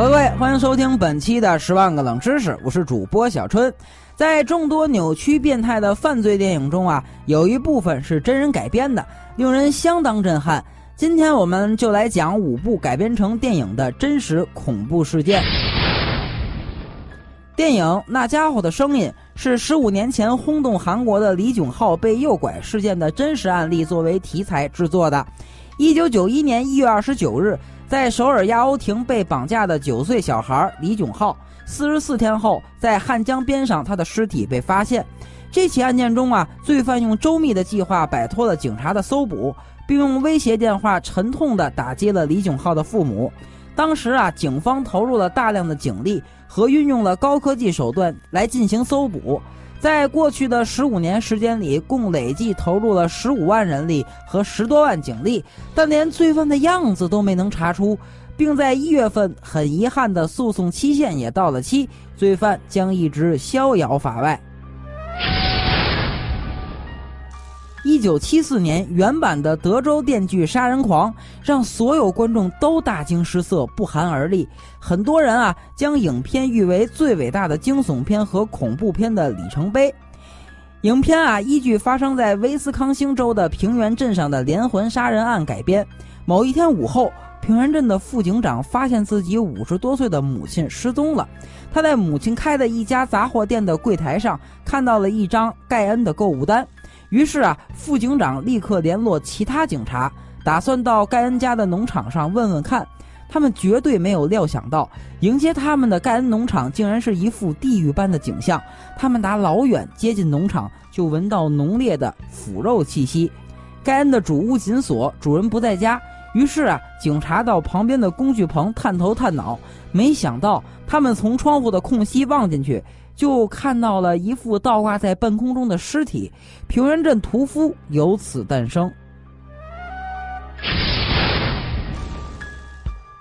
各位，欢迎收听本期的《十万个冷知识》，我是主播小春。在众多扭曲变态的犯罪电影中啊，有一部分是真人改编的，令人相当震撼。今天我们就来讲五部改编成电影的真实恐怖事件。电影《那家伙的声音》是十五年前轰动韩国的李炯浩被诱拐事件的真实案例作为题材制作的。一九九一年一月二十九日。在首尔亚欧亭被绑架的九岁小孩李炯浩，四十四天后在汉江边上，他的尸体被发现。这起案件中啊，罪犯用周密的计划摆脱了警察的搜捕，并用威胁电话沉痛地打击了李炯浩的父母。当时啊，警方投入了大量的警力和运用了高科技手段来进行搜捕。在过去的十五年时间里，共累计投入了十五万人力和十多万警力，但连罪犯的样子都没能查出，并在一月份很遗憾的诉讼期限也到了期，罪犯将一直逍遥法外。一九七四年原版的德州电锯杀人狂让所有观众都大惊失色、不寒而栗。很多人啊将影片誉为最伟大的惊悚片和恐怖片的里程碑。影片啊依据发生在威斯康星州的平原镇上的连环杀人案改编。某一天午后，平原镇的副警长发现自己五十多岁的母亲失踪了。他在母亲开的一家杂货店的柜台上看到了一张盖恩的购物单。于是啊，副警长立刻联络其他警察，打算到盖恩家的农场上问问看。他们绝对没有料想到，迎接他们的盖恩农场竟然是一副地狱般的景象。他们打老远接近农场，就闻到浓烈的腐肉气息。盖恩的主屋紧锁，主人不在家。于是啊，警察到旁边的工具棚探头探脑，没想到他们从窗户的空隙望进去。就看到了一副倒挂在半空中的尸体，平原镇屠夫由此诞生。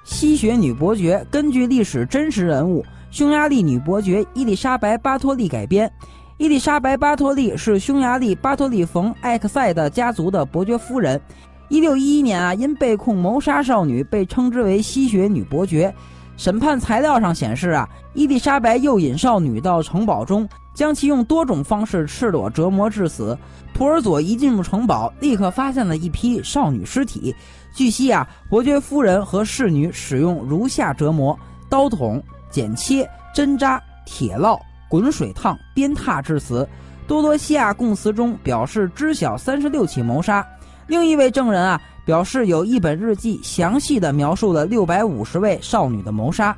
吸血女伯爵根据历史真实人物匈牙利女伯爵伊丽莎白·巴托利改编。伊丽莎白·巴托利是匈牙利巴托利冯·艾克塞的家族的伯爵夫人。一六一一年啊，因被控谋杀少女，被称之为吸血女伯爵。审判材料上显示啊，伊丽莎白诱引少女到城堡中，将其用多种方式赤裸折磨致死。普尔佐一进入城堡，立刻发现了一批少女尸体。据悉啊，伯爵夫人和侍女使用如下折磨：刀捅、剪切、针扎、铁烙、滚水烫、鞭挞致死。多多西亚供词中表示知晓三十六起谋杀。另一位证人啊。表示有一本日记，详细的描述了六百五十位少女的谋杀。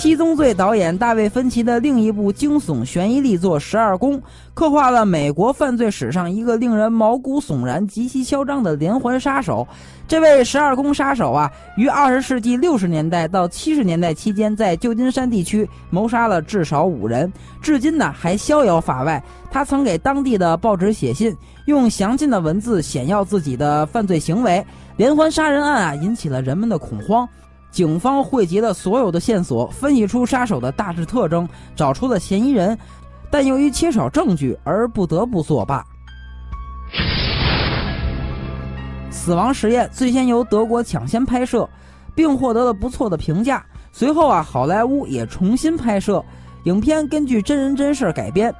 七宗罪导演大卫芬奇的另一部惊悚悬疑力作《十二宫》，刻画了美国犯罪史上一个令人毛骨悚然、极其嚣张的连环杀手。这位十二宫杀手啊，于二十世纪六十年代到七十年代期间，在旧金山地区谋杀了至少五人，至今呢还逍遥法外。他曾给当地的报纸写信，用详尽的文字显耀自己的犯罪行为。连环杀人案啊，引起了人们的恐慌。警方汇集了所有的线索，分析出杀手的大致特征，找出了嫌疑人，但由于缺少证据而不得不作罢。死亡实验最先由德国抢先拍摄，并获得了不错的评价。随后啊，好莱坞也重新拍摄影片，根据真人真事改编，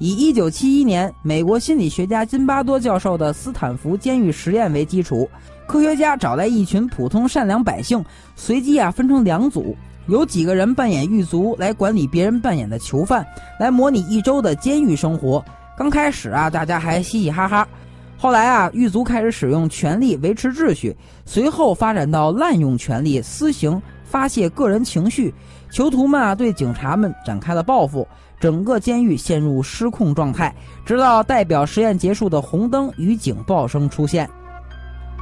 以1971年美国心理学家金巴多教授的斯坦福监狱实验为基础。科学家找来一群普通善良百姓，随机啊分成两组，有几个人扮演狱卒来管理别人扮演的囚犯，来模拟一周的监狱生活。刚开始啊，大家还嘻嘻哈哈，后来啊，狱卒开始使用权力维持秩序，随后发展到滥用权力私刑，发泄个人情绪。囚徒们啊，对警察们展开了报复，整个监狱陷入失控状态，直到代表实验结束的红灯与警报声出现。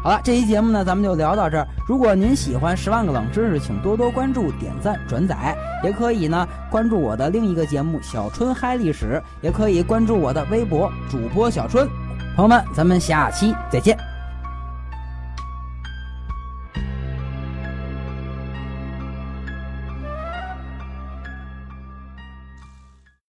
好了，这期节目呢，咱们就聊到这儿。如果您喜欢《十万个冷知识》，请多多关注、点赞、转载，也可以呢关注我的另一个节目《小春嗨历史》，也可以关注我的微博主播小春。朋友们，咱们下期再见。